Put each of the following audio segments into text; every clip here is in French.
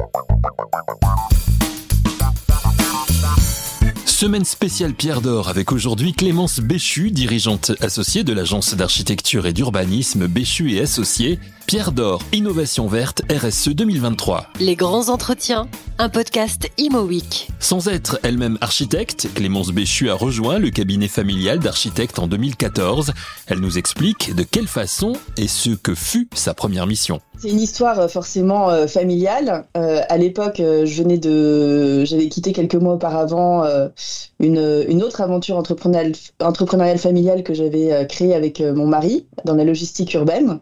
Bye-bye. Semaine spéciale Pierre d'Or avec aujourd'hui Clémence Béchu, dirigeante associée de l'agence d'architecture et d'urbanisme Béchu et Associés. Pierre d'Or, Innovation Verte, RSE 2023. Les grands entretiens, un podcast Imo Week. Sans être elle-même architecte, Clémence Béchu a rejoint le cabinet familial d'architectes en 2014. Elle nous explique de quelle façon et ce que fut sa première mission. C'est une histoire euh, forcément euh, familiale. Euh, à l'époque, je venais de, j'avais quitté quelques mois auparavant une, autre aventure entrepreneuriale, entrepreneuriale familiale que j'avais créée avec mon mari dans la logistique urbaine,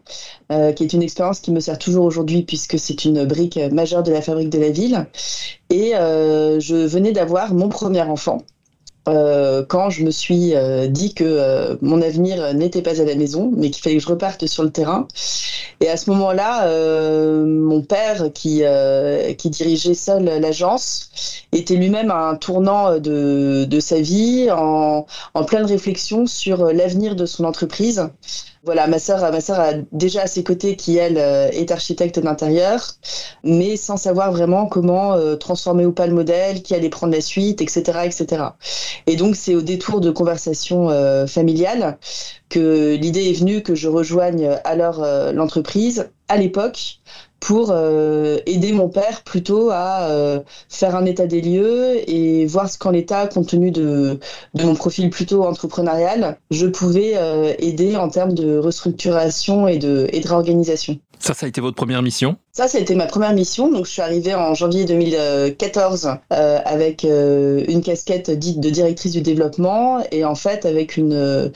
qui est une expérience qui me sert toujours aujourd'hui puisque c'est une brique majeure de la fabrique de la ville. Et je venais d'avoir mon premier enfant. Euh, quand je me suis euh, dit que euh, mon avenir n'était pas à la maison, mais qu'il fallait que je reparte sur le terrain. Et à ce moment-là, mon père, qui, qui dirigeait seul l'agence, était lui-même à un tournant de, de sa vie, en, en pleine réflexion sur l'avenir de son entreprise. Voilà, ma sœur, ma sœur a déjà à ses côtés qui elle est architecte d'intérieur, mais sans savoir vraiment comment transformer ou pas le modèle, qui allait prendre la suite, etc., etc. Et donc, c'est au détour de conversations euh, familiales que l'idée est venue que je rejoigne alors euh, l'entreprise à l'époque pour euh, aider mon père plutôt à faire un état des lieux et voir ce qu'en l'état, compte tenu de, mon profil plutôt entrepreneurial, je pouvais aider en termes de restructuration et de réorganisation. Ça, ça a été votre première mission? Ça, c'était ma première mission. Donc, je suis arrivée en janvier 2014 euh, avec euh, une casquette dite de directrice du développement et en fait avec une, euh,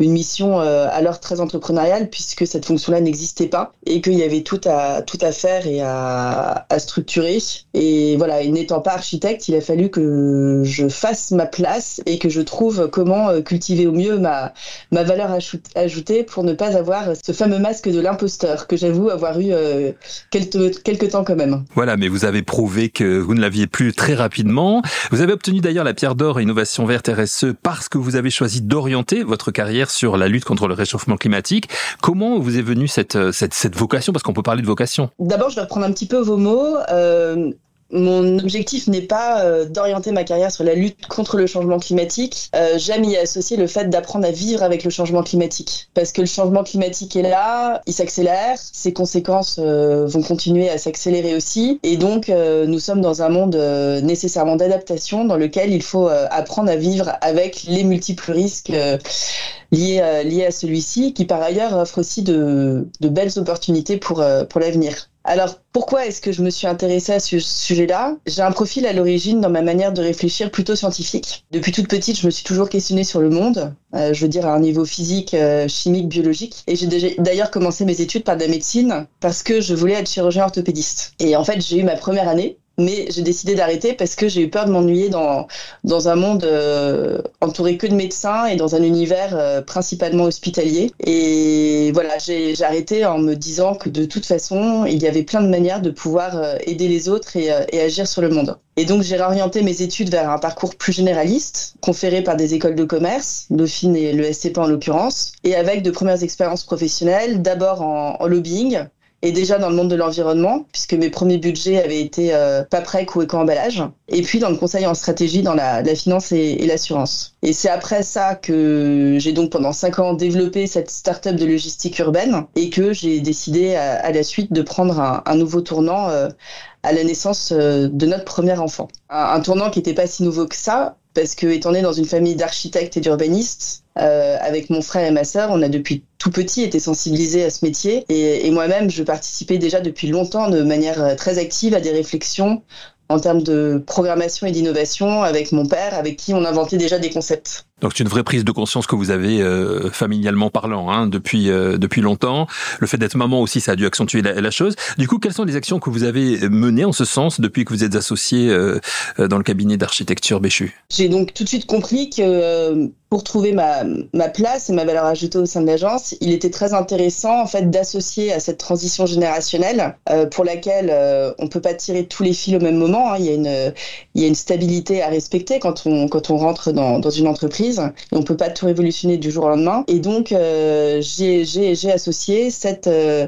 une mission alors très entrepreneuriale puisque cette fonction-là n'existait pas et qu'il y avait tout à, tout à faire et à, à structurer. Et voilà, n'étant pas architecte, il a fallu que je fasse ma place et que je trouve comment cultiver au mieux ma, ma valeur ajoutée pour ne pas avoir ce fameux masque de l'imposteur que j'avoue avoir eu quelques temps quand même. Voilà, mais vous avez prouvé que vous ne l'aviez plus très rapidement. Vous avez obtenu d'ailleurs la pierre d'or Innovation Verte RSE parce que vous avez choisi d'orienter votre carrière sur la lutte contre le réchauffement climatique. Comment vous est venue cette, cette, cette vocation? Parce qu'on peut parler de vocation. D'abord, je vais reprendre un petit peu vos mots. Euh, mon objectif n'est pas euh, d'orienter ma carrière sur la lutte contre le changement climatique. Euh, J'aime y associer le fait d'apprendre à vivre avec le changement climatique. Parce que le changement climatique est là, il s'accélère, ses conséquences euh, vont continuer à s'accélérer aussi. Et donc, nous sommes dans un monde nécessairement d'adaptation dans lequel il faut apprendre à vivre avec les multiples risques liés, liés à celui-ci, qui par ailleurs offre aussi de, de belles opportunités pour, pour l'avenir. Alors, pourquoi est-ce que je me suis intéressée à ce sujet-là? J'ai un profil à l'origine dans ma manière de réfléchir plutôt scientifique. Depuis toute petite, je me suis toujours questionnée sur le monde, euh, je veux dire à un niveau physique, euh, chimique, biologique. Et j'ai d'ailleurs commencé mes études par de la médecine parce que je voulais être chirurgien orthopédiste. Et en fait, j'ai eu ma première année mais j'ai décidé d'arrêter parce que j'ai eu peur de m'ennuyer dans, un monde euh, entouré que de médecins et dans un univers euh, principalement hospitalier. Et voilà, j'ai arrêté en me disant que de toute façon, il y avait plein de manières de pouvoir euh, aider les autres et, agir sur le monde. Et donc j'ai réorienté mes études vers un parcours plus généraliste, conféré par des écoles de commerce, Dauphine et le SCP en l'occurrence, et avec de premières expériences professionnelles, d'abord en lobbying, et déjà dans le monde de l'environnement, puisque mes premiers budgets avaient été euh, Paprec ou Éco-emballage, et puis dans le conseil en stratégie dans la, la finance et, et l'assurance. Et c'est après ça que j'ai donc pendant cinq ans développé cette start-up de logistique urbaine et que j'ai décidé à, la suite de prendre un, un nouveau tournant euh, à la naissance euh, de notre premier enfant. Un tournant qui n'était pas si nouveau que ça, parce que étant né dans une famille d'architectes et d'urbanistes, euh, avec mon frère et ma sœur, on a depuis tout petit été sensibilisés à ce métier. Et, et moi-même, je participais déjà depuis longtemps de manière euh, très active à des réflexions en termes de programmation et d'innovation avec mon père, avec qui on inventait déjà des concepts. Donc c'est une vraie prise de conscience que vous avez euh, familialement parlant hein, depuis euh, depuis longtemps. Le fait d'être maman aussi, ça a dû accentuer la, chose. Du coup, quelles sont les actions que vous avez menées en ce sens depuis que vous êtes associé euh, dans le cabinet d'architecture Béchu? J'ai donc tout de suite compris que pour trouver ma, ma place et ma valeur ajoutée au sein de l'agence, il était très intéressant en fait d'associer à cette transition générationnelle pour laquelle on peut pas tirer tous les fils au même moment. Hein. Il y a une il y a une stabilité à respecter quand on quand on rentre dans dans une entreprise et on peut pas tout révolutionner du jour au lendemain. Et donc, euh, j'ai associé cette, euh,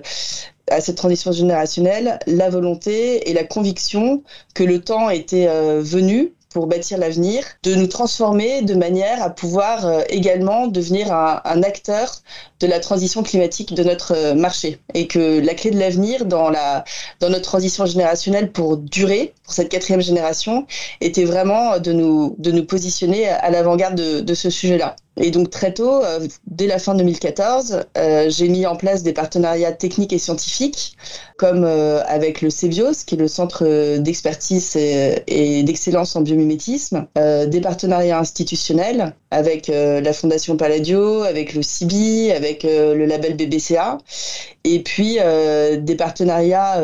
à cette transition générationnelle la volonté et la conviction que le temps était venu pour bâtir l'avenir, de nous transformer de manière à pouvoir euh, également devenir un, acteur de la transition climatique de notre euh, marché. Et que la clé de l'avenir dans, la, dans notre transition générationnelle pour durer, pour cette quatrième génération, était vraiment de nous, de nous positionner à l'avant-garde de, de ce sujet-là. Et donc très tôt, euh, dès la fin 2014, euh, j'ai mis en place des partenariats techniques et scientifiques, comme euh, avec le CEBIOS, qui est le centre d'expertise et, d'excellence en biomimétisme, des partenariats institutionnels avec la Fondation Palladio, avec le CIBI, avec le label BBCA, et puis des partenariats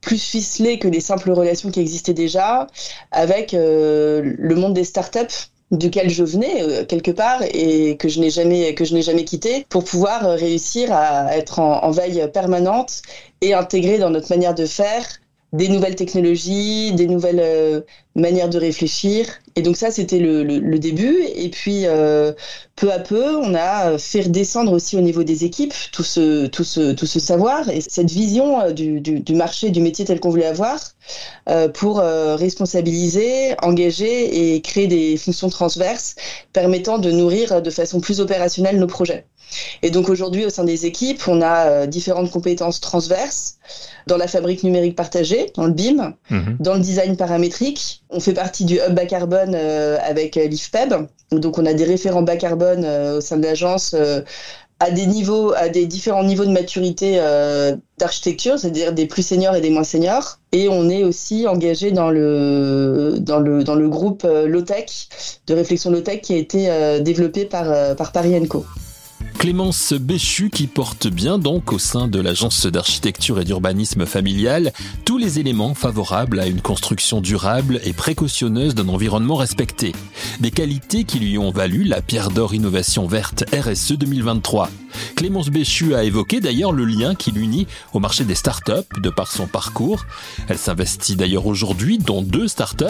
plus ficelés que les simples relations qui existaient déjà avec le monde des startups duquel je venais euh, quelque part et que je n'ai jamais que je n'ai jamais quitté pour pouvoir euh, réussir à être en, en veille permanente et intégrer dans notre manière de faire des nouvelles technologies, des nouvelles euh, manières de réfléchir. Et donc ça, c'était le, le, début. Et puis, euh, peu à peu, on a fait redescendre aussi au niveau des équipes tout ce, tout ce, tout ce savoir et cette vision euh, du, du, du marché, du métier tel qu'on voulait avoir euh, pour responsabiliser, engager et créer des fonctions transverses permettant de nourrir de façon plus opérationnelle nos projets. Et donc aujourd'hui, au sein des équipes, on a euh, différentes compétences transverses dans la fabrique numérique partagée, dans le BIM, mhm. dans le design paramétrique. On fait partie du hub bas carbone euh, avec euh, l'IFPEB. Donc on a des référents bas carbone au sein de l'agence à des niveaux, à des différents niveaux de maturité d'architecture, c'est-à-dire des plus seniors et des moins seniors. Et on est aussi engagé dans le dans le dans le groupe Lotech de réflexion Lotech qui a été développé par par Paris Co. Clémence Béchu qui porte bien donc au sein de l'agence d'architecture et d'urbanisme familial tous les éléments favorables à une construction durable et précautionneuse d'un environnement respecté. Des qualités qui lui ont valu la Pierre d'Or Innovation Verte RSE 2023. Clémence Béchu a évoqué d'ailleurs le lien qui l'unit au marché des startups de par son parcours. Elle s'investit d'ailleurs aujourd'hui dans deux startups,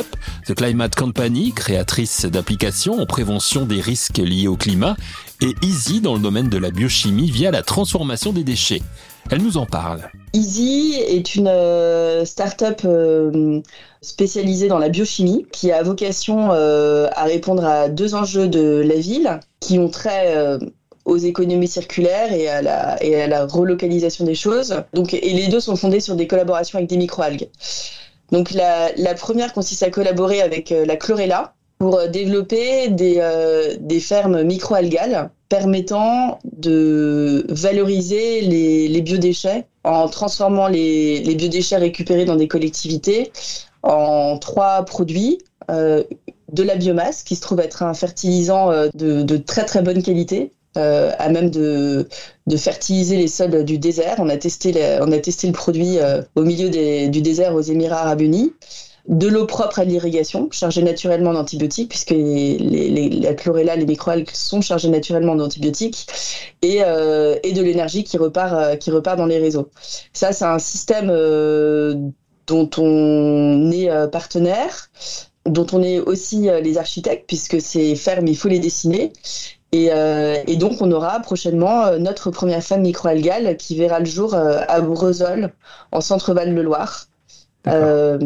The Climate Company, créatrice d'applications en prévention des risques liés au climat, et Easy dans le domaine de la biochimie via la transformation des déchets. Elle nous en parle. Easy est une euh, start-up euh, spécialisée dans la biochimie qui a vocation euh, à répondre à deux enjeux de la ville qui ont trait aux économies circulaires et à, la, et à la relocalisation des choses. Donc, et les deux sont fondés sur des collaborations avec des microalgues. Donc la, la première consiste à collaborer avec la chlorella, pour euh, développer des, euh, des fermes microalgales permettant de valoriser les, les biodéchets en transformant les, les, biodéchets récupérés dans des collectivités en trois produits. Euh, de la biomasse, qui se trouve être un fertilisant euh, de, de très très bonne qualité, euh, à même de, fertiliser les sols du désert. On a testé, on a testé le produit au milieu du désert aux Émirats arabes unis de l'eau propre à l'irrigation, chargée naturellement d'antibiotiques, puisque la chlorella, les microalgues sont chargées naturellement d'antibiotiques, et, euh, et de l'énergie qui repart, euh, qui repart dans les réseaux. Ça, c'est un système euh, dont on est partenaire, dont on est aussi les architectes, puisque ces fermes, il faut les dessiner. Et, et, donc, on aura prochainement notre première ferme microalgale qui verra le jour à Brezol, en Centre-Val-de-Loire. Euh,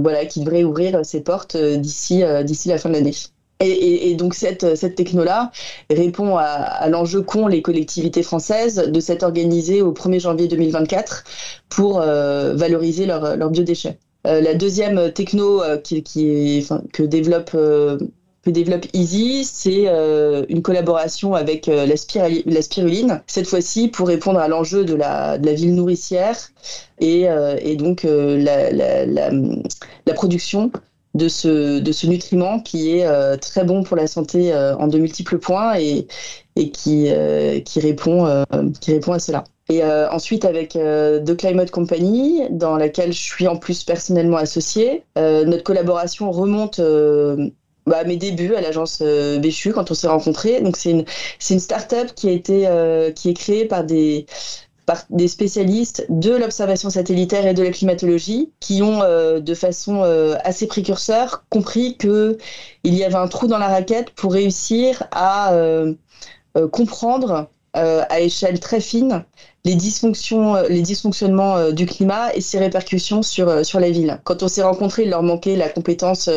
voilà, qui devrait ouvrir ses portes euh, d'ici euh, d'ici la fin de l'année. Et, et, donc cette, cette techno-là répond à, à l'enjeu qu'ont les collectivités françaises de s'être organisées au 1er janvier 2024 pour valoriser leurs leur biodéchets. la deuxième techno qui, qui est, enfin, que développe développe Easy, c'est euh, une collaboration avec euh, la, spiruline, cette fois-ci pour répondre à l'enjeu de la, ville nourricière et, euh, donc la, production de ce, nutriment qui est très bon pour la santé en de multiples points et, qui, répond, à cela. Et ensuite avec The Climate Company, dans laquelle je suis en plus personnellement associée, notre collaboration remonte bah, mes débuts à l'agence euh, Béchu quand on s'est rencontrés. Donc c'est une c'est une start-up qui a été euh, qui est créée par des par des spécialistes de l'observation satellitaire et de la climatologie qui ont euh, de façon assez précurseur compris que il y avait un trou dans la raquette pour réussir à comprendre à échelle très fine les dysfonctions, les dysfonctionnements du climat et ses répercussions sur, sur la ville. Quand on s'est rencontrés, il leur manquait la compétence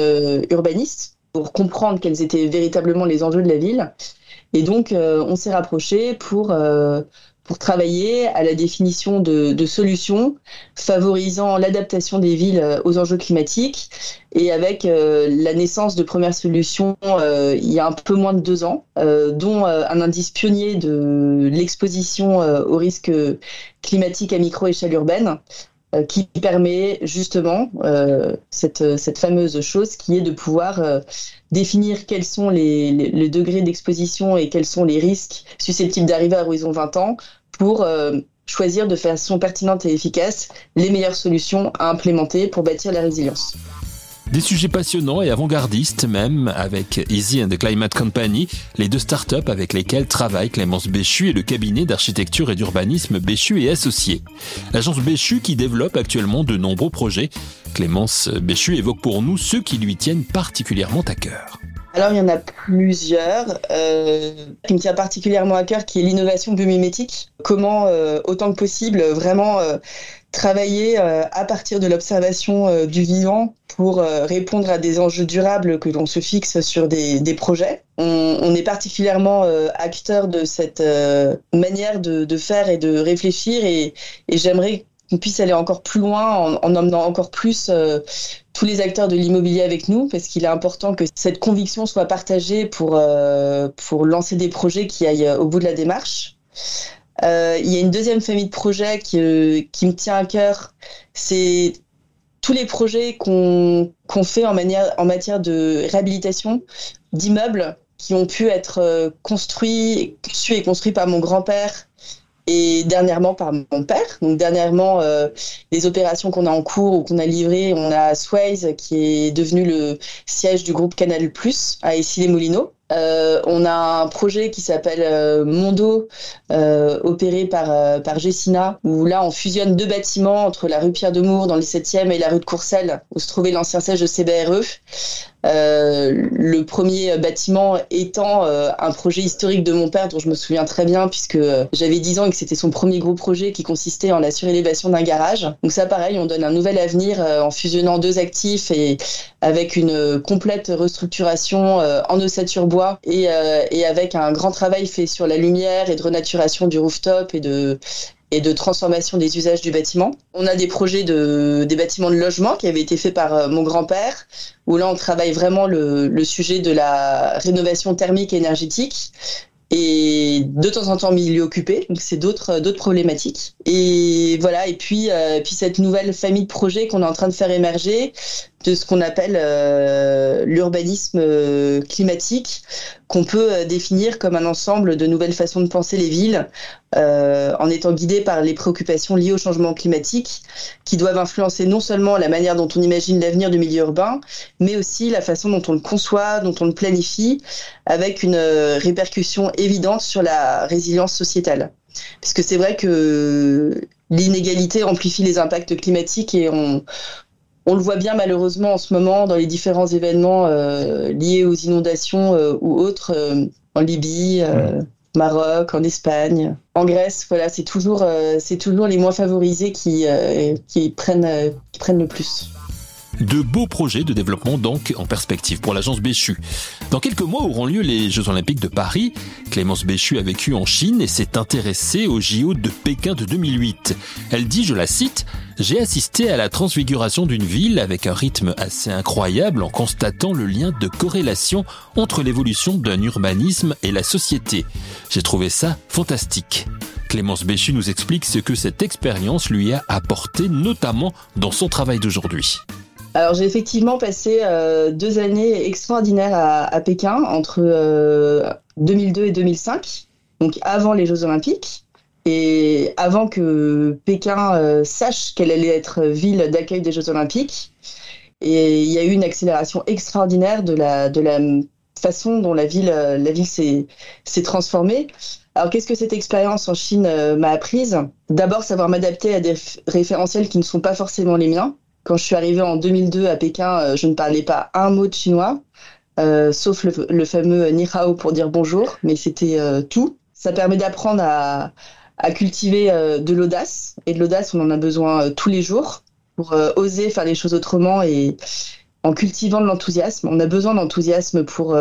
urbaniste pour comprendre quels étaient véritablement les enjeux de la ville. Et donc, on s'est rapprochés pour pour travailler à la définition de, solutions favorisant l'adaptation des villes euh, aux enjeux climatiques et avec euh, la naissance de premières solutions euh, il y a un peu moins de deux ans, dont un indice pionnier de l'exposition aux risques climatiques à micro-échelle urbaine, qui permet justement cette, cette, fameuse chose qui est de pouvoir définir quels sont les, les degrés d'exposition et quels sont les risques susceptibles d'arriver à horizon 20 ans pour euh, choisir de façon pertinente et efficace les meilleures solutions à implémenter pour bâtir la résilience. Des sujets passionnants et avant-gardistes même avec Easy and the Climate Company, les deux startups avec lesquelles travaillent Clémence Béchu et le cabinet d'architecture et d'urbanisme Béchu et Associés. L'agence Béchu qui développe actuellement de nombreux projets. Clémence Béchu évoque pour nous ceux qui lui tiennent particulièrement à cœur. Alors, il y en a plusieurs. Euh, qui me tient particulièrement à cœur, qui est l'innovation biomimétique. Comment, euh, autant que possible, vraiment euh, travailler euh, à partir de l'observation du vivant pour répondre à des enjeux durables que l'on se fixe sur des, des projets. On, on, est particulièrement acteur de cette manière de, de, faire et de réfléchir et, et j'aimerais qu'on puisse aller encore plus loin en, en emmenant encore plus tous les acteurs de l'immobilier avec nous parce qu'il est important que cette conviction soit partagée pour, euh, pour lancer des projets qui aillent au bout de la démarche. Euh, il y a une deuxième famille de projets qui, euh, qui me tient à cœur, c'est tous les projets qu'on fait en, matière de réhabilitation d'immeubles qui ont pu être construits, conçus et construits par mon grand-père et dernièrement par mon père. Donc dernièrement, euh, les opérations qu'on a en cours ou qu'on a livrées, on a Swayze qui est devenu le siège du groupe Canal Plus à Issy-les-Moulineaux. Euh, on a un projet qui s'appelle euh, Mondo, opéré par, par où là on fusionne deux bâtiments entre la rue Pierre de Mour dans le 7e et la rue de Courcelles, où se trouvait l'ancien siège de CBRE. Euh, le premier bâtiment étant euh, un projet historique de mon père dont je me souviens très bien puisque euh, j'avais 10 ans et que c'était son premier gros projet qui consistait en la surélévation d'un garage. Donc ça pareil, on donne un nouvel avenir en fusionnant deux actifs et avec une complète restructuration en ossature bois et, et avec un grand travail fait sur la lumière et de renaturation du rooftop et de et de transformation des usages du bâtiment. On a des projets de des bâtiments de logement qui avaient été faits par euh, mon grand-père, où là on travaille vraiment le, sujet de la rénovation thermique et énergétique et de temps en temps milieu occupé, donc c'est d'autres d'autres problématiques. Et voilà, et puis euh, puis cette nouvelle famille de projets qu'on est en train de faire émerger de ce qu'on appelle euh, l'urbanisme euh, climatique, qu'on peut euh, définir comme un ensemble de nouvelles façons de penser les villes, en étant guidé par les préoccupations liées au changement climatique, qui doivent influencer non seulement la manière dont on imagine l'avenir du milieu urbain, mais aussi la façon dont on le conçoit, dont on le planifie, avec une répercussion évidente sur la résilience sociétale. Parce que c'est vrai que l'inégalité amplifie les impacts climatiques et on, on le voit bien malheureusement en ce moment dans les différents événements euh, liés aux inondations euh, ou autres euh, en Libye, Maroc, en Espagne, en Grèce. Voilà, c'est toujours c'est toujours les moins favorisés qui qui prennent qui prennent le plus. De beaux projets de développement donc en perspective pour l'agence Béchu. Dans quelques mois auront lieu les Jeux Olympiques de Paris. Clémence Béchu a vécu en Chine et s'est intéressée aux JO de Pékin de 2008. Elle dit, je la cite, j'ai assisté à la transfiguration d'une ville avec un rythme assez incroyable en constatant le lien de corrélation entre l'évolution d'un urbanisme et la société. J'ai trouvé ça fantastique. Clémence Béchu nous explique ce que cette expérience lui a apporté, notamment dans son travail d'aujourd'hui. Alors j'ai effectivement passé euh, deux années extraordinaires à, Pékin entre 2002 euh, et 2005, donc avant les Jeux Olympiques et avant que Pékin euh, sache qu'elle allait être ville d'accueil des Jeux Olympiques. Et il y a eu une accélération extraordinaire de la, de la façon dont la ville, la ville s'est, s'est transformée. Alors, qu'est-ce que cette expérience en Chine m'a apprise? D'abord, savoir m'adapter à des référentiels qui ne sont pas forcément les miens. Quand je suis arrivée en 2002 à Pékin, euh, je ne parlais pas un mot de chinois, euh, sauf le, fameux ni hao pour dire bonjour, mais c'était euh, tout. Ça permet d'apprendre à, à cultiver de l'audace. Et de l'audace, on en a besoin tous les jours pour oser faire les choses autrement et en cultivant de l'enthousiasme. On a besoin d'enthousiasme pour,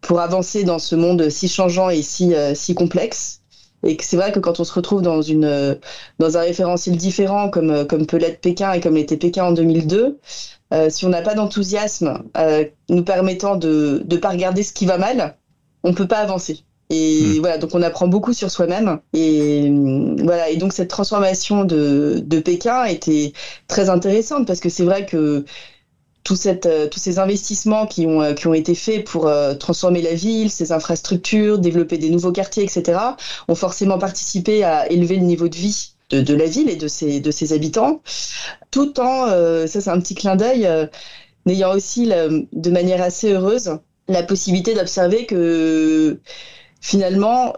pour avancer dans ce monde si changeant et si, si complexe. Et c'est vrai que quand on se retrouve dans, une, dans un référentiel différent, comme, comme peut l'être Pékin et comme l'était Pékin en 2002, euh, si on n'a pas d'enthousiasme euh, nous permettant de ne pas regarder ce qui va mal, on ne peut pas avancer. Et hmm. voilà, donc on apprend beaucoup sur soi-même. Et voilà, et donc cette transformation de, de Pékin était très intéressante parce que c'est vrai que tout cette, euh, tous ces investissements qui ont, euh, qui ont été faits pour euh, transformer la ville, ses infrastructures, développer des nouveaux quartiers, etc., ont forcément participé à élever le niveau de vie de, de la ville et de ses, de ses habitants, tout en, ça c'est un petit clin d'œil, n'ayant aussi de manière assez heureuse la possibilité d'observer que finalement,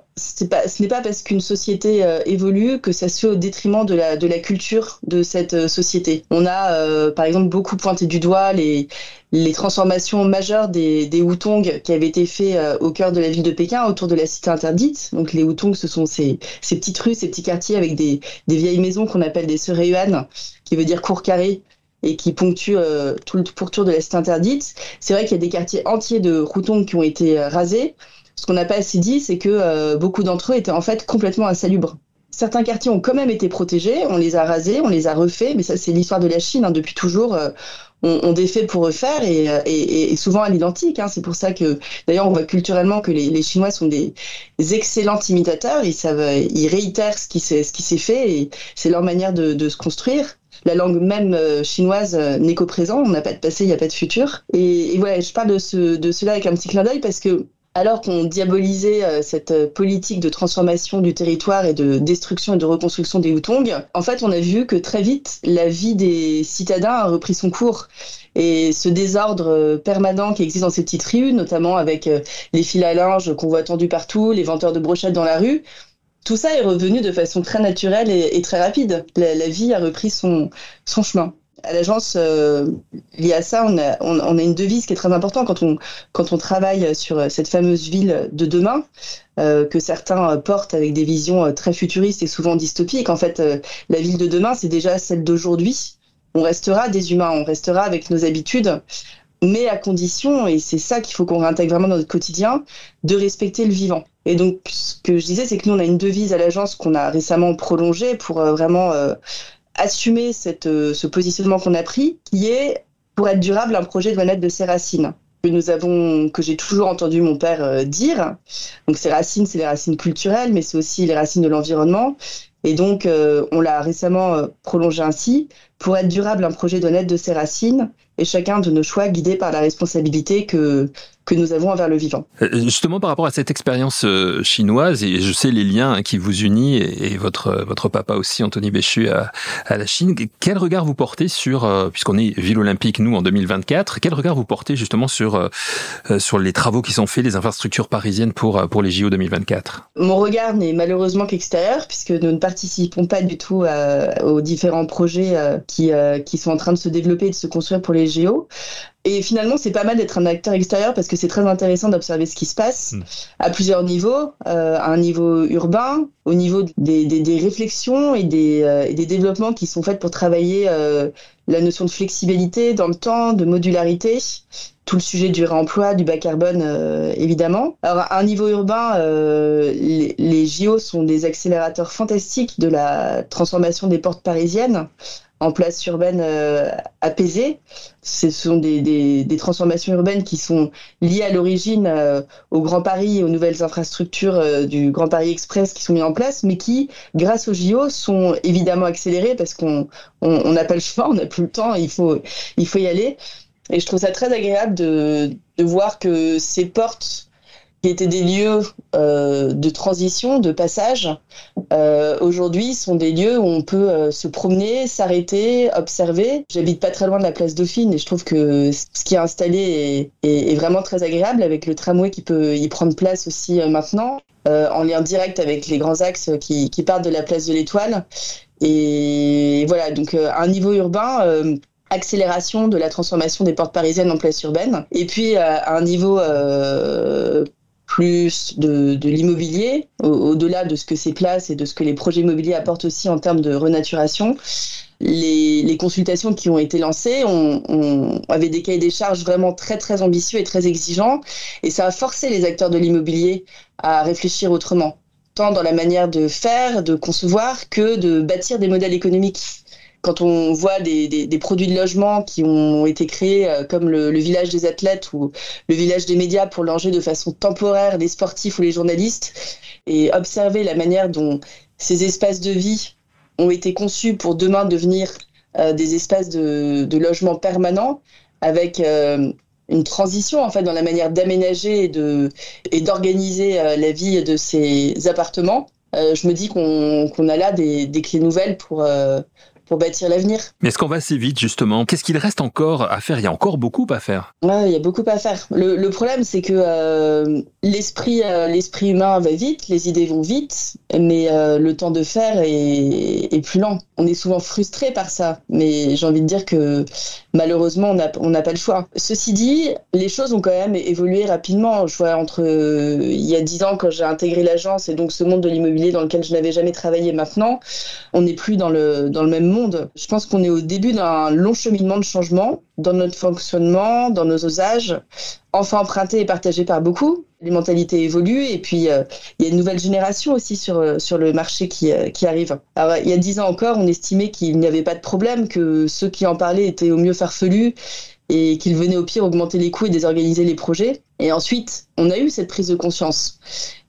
pas, ce n'est pas parce qu'une société euh, évolue que ça se fait au détriment de la, de la culture de cette euh, société. On a, euh, par exemple, beaucoup pointé du doigt les, les transformations majeures des, des qui avaient été faites au cœur de la ville de Pékin, autour de la cité interdite. Donc les Hutong, ce sont ces, ces petites rues, ces petits quartiers avec des, des vieilles maisons qu'on appelle des Yuan, qui veut dire court carré et qui ponctuent tout le pourtour de la cité interdite. C'est vrai qu'il y a des quartiers entiers de Hutong qui ont été rasés ce qu'on n'a pas assez dit, c'est que euh, beaucoup d'entre eux étaient en fait complètement insalubres. Certains quartiers ont quand même été protégés, on les a rasés, on les a refaits, mais ça c'est l'histoire de la Chine, hein. depuis toujours. Euh, on, défait pour refaire et, et, souvent à l'identique. Hein. C'est pour ça que d'ailleurs on voit culturellement que les, Chinois sont des, excellents imitateurs. Ils savent, ils réitèrent ce qui s'est ce qui s'est fait et c'est leur manière de, se construire. La langue même euh, chinoise n'est qu'au présent. On n'a pas de passé, il n'y a pas de futur. Et, voilà, je parle de ce de cela avec un petit clin d'œil parce que alors qu'on diabolisait euh, cette euh, politique de transformation du territoire et de destruction et de reconstruction des Hutong, en fait, on a vu que très vite, la vie des citadins a repris son cours. Et ce désordre euh, permanent qui existe dans ces petites rues, notamment avec les fils à linge qu'on voit tendus partout, les vendeurs de brochettes dans la rue, tout ça est revenu de façon très naturelle et, très rapide. La, vie a repris son chemin à l'agence, euh, ça, on a, on, a, une devise qui est très importante quand on, travaille sur cette fameuse ville de demain, euh, que certains portent avec des visions très futuristes et souvent dystopiques. En fait, euh, la ville de demain, c'est déjà celle d'aujourd'hui. On restera des humains, on restera avec nos habitudes, mais à condition, et c'est ça qu'il faut qu'on réintègre vraiment dans notre quotidien, de respecter le vivant. Et donc, ce que je disais, c'est que nous, on a une devise à l'agence qu'on a récemment prolongée pour vraiment assumer cette, euh, ce positionnement qu'on a pris, qui est pour être durable un projet doit naître de ses racines que nous avons, que j'ai toujours entendu mon père euh, dire. Donc ces racines, c'est les racines culturelles, mais c'est aussi les racines de l'environnement. Et donc euh, on l'a récemment prolongé ainsi. Pour être durable, un projet doit naître de ses racines et chacun de nos choix guidés par la responsabilité que que nous avons envers le vivant. Euh, justement, par rapport à cette expérience euh, chinoise, et je sais les liens qui vous unissent, et votre, votre papa aussi, Anthony Béchu, à, à la Chine, quel regard vous portez sur, euh, puisqu'on est ville olympique, nous, en 2024, quel regard vous portez justement sur, sur les travaux qui sont faits, les infrastructures parisiennes pour, pour les JO 2024 Mon regard n'est malheureusement qu'extérieur, puisque nous ne participons pas du tout aux différents projets qui, qui sont en train de se développer et de se construire pour les JO. Et finalement, c'est pas mal d'être un acteur extérieur parce que c'est très intéressant d'observer ce qui se passe hmm. à plusieurs niveaux, euh, à un niveau urbain, au niveau des, des, des réflexions et des, euh, et des, développements qui sont faits pour travailler euh, la notion de flexibilité dans le temps, de modularité, tout le sujet du réemploi, du bas carbone, euh, évidemment. Alors, à un niveau urbain, les, les JO sont des accélérateurs fantastiques de la transformation des portes parisiennes en place urbaine euh, apaisée. Ce sont des, des, des, transformations urbaines qui sont liées à l'origine euh, au Grand Paris et aux nouvelles infrastructures euh, du Grand Paris Express qui sont mises en place, mais qui, grâce aux JO, sont évidemment accélérées parce qu'on on n'a pas le choix, on n'a plus le temps, il faut, il faut y aller. Et je trouve ça très agréable de, de voir que ces portes qui étaient des lieux euh, de transition, de passage, euh, aujourd'hui sont des lieux où on peut euh, se promener, s'arrêter, observer. J'habite pas très loin de la place Dauphine et je trouve que ce qui est installé est, est, vraiment très agréable avec le tramway qui peut y prendre place aussi euh, maintenant, euh, en lien direct avec les grands axes qui, qui partent de la place de l'Étoile. Et voilà, donc à un niveau urbain, accélération de la transformation des portes parisiennes en place urbaine. Et puis à un niveau euh, plus de, l'immobilier, au-delà de ce que ces places et de ce que les projets immobiliers apportent aussi en termes de renaturation. Les, consultations qui ont été lancées ont, ont, avaient des cahiers des charges vraiment très très ambitieux et très exigeants, et ça a forcé les acteurs de l'immobilier à réfléchir autrement, tant dans la manière de faire, de concevoir, que de bâtir des modèles économiques quand on voit des, des, produits de logement qui ont été créés euh, comme le, village des athlètes ou le village des médias pour loger de façon temporaire les sportifs ou les journalistes et observer la manière dont ces espaces de vie ont été conçus pour demain devenir euh, des espaces de, de, logement permanent avec euh, une transition en fait dans la manière d'aménager et de et d'organiser la vie de ces appartements. je me dis qu'on a là des, des, clés nouvelles pour pour bâtir l'avenir. Mais est-ce qu'on va assez vite justement? Qu'est-ce qu'il reste encore à faire? Il y a encore beaucoup à faire. Ouais, il y a beaucoup à faire. Le, problème, c'est que euh, l'esprit, euh, l'esprit humain va vite, les idées vont vite, mais euh, le temps de faire est, est, plus lent. On est souvent frustré par ça, mais j'ai envie de dire que malheureusement, on n'a pas le choix. Ceci dit, les choses ont quand même évolué rapidement. Je vois entre il y a dix ans quand j'ai intégré l'agence et donc ce monde de l'immobilier dans lequel je n'avais jamais travaillé maintenant, on n'est plus dans le dans le même monde je pense qu'on est au début d'un long cheminement de changement dans notre fonctionnement, dans nos usages, enfin emprunté et partagé par beaucoup. Les mentalités évoluent et puis euh, il y a une nouvelle génération aussi sur, euh, sur le marché qui, euh, qui arrive. Alors, il y a dix ans encore, on estimait qu'il n'y avait pas de problème, que ceux qui en parlaient étaient au mieux farfelus et qu'il venait au pire augmenter les coûts et désorganiser les projets. Et ensuite, on a eu cette prise de conscience,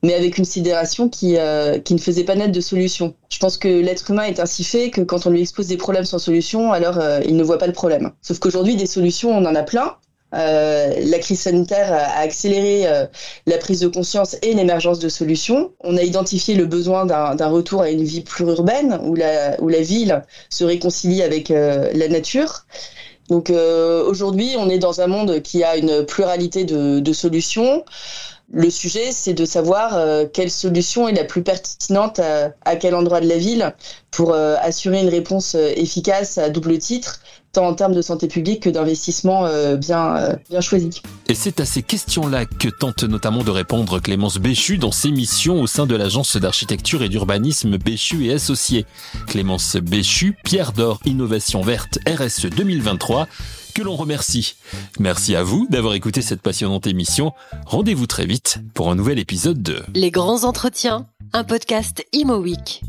mais avec une sidération qui, euh, qui ne faisait pas naître de solution. Je pense que l'être humain est ainsi fait que quand on lui expose des problèmes sans solution, alors euh, il ne voit pas le problème. Sauf qu'aujourd'hui, des solutions, on en a plein. Euh, la crise sanitaire a accéléré la prise de conscience et l'émergence de solutions. On a identifié le besoin d'un retour à une vie plus urbaine, où la, où la ville se réconcilie avec la nature. Donc euh, aujourd'hui, on est dans un monde qui a une pluralité de, solutions. Le sujet, c'est de savoir euh, quelle solution est la plus pertinente à, quel endroit de la ville pour euh, assurer une réponse efficace à double titre tant en termes de santé publique que d'investissement euh, bien, euh, bien choisi. Et c'est à ces questions-là que tente notamment de répondre Clémence Béchu dans ses missions au sein de l'agence d'architecture et d'urbanisme Béchu et Associés. Clémence Béchu, Pierre d'Or Innovation Verte RSE 2023 que l'on remercie. Merci à vous d'avoir écouté cette passionnante émission. Rendez-vous très vite pour un nouvel épisode de Les grands entretiens, un podcast Imo Week.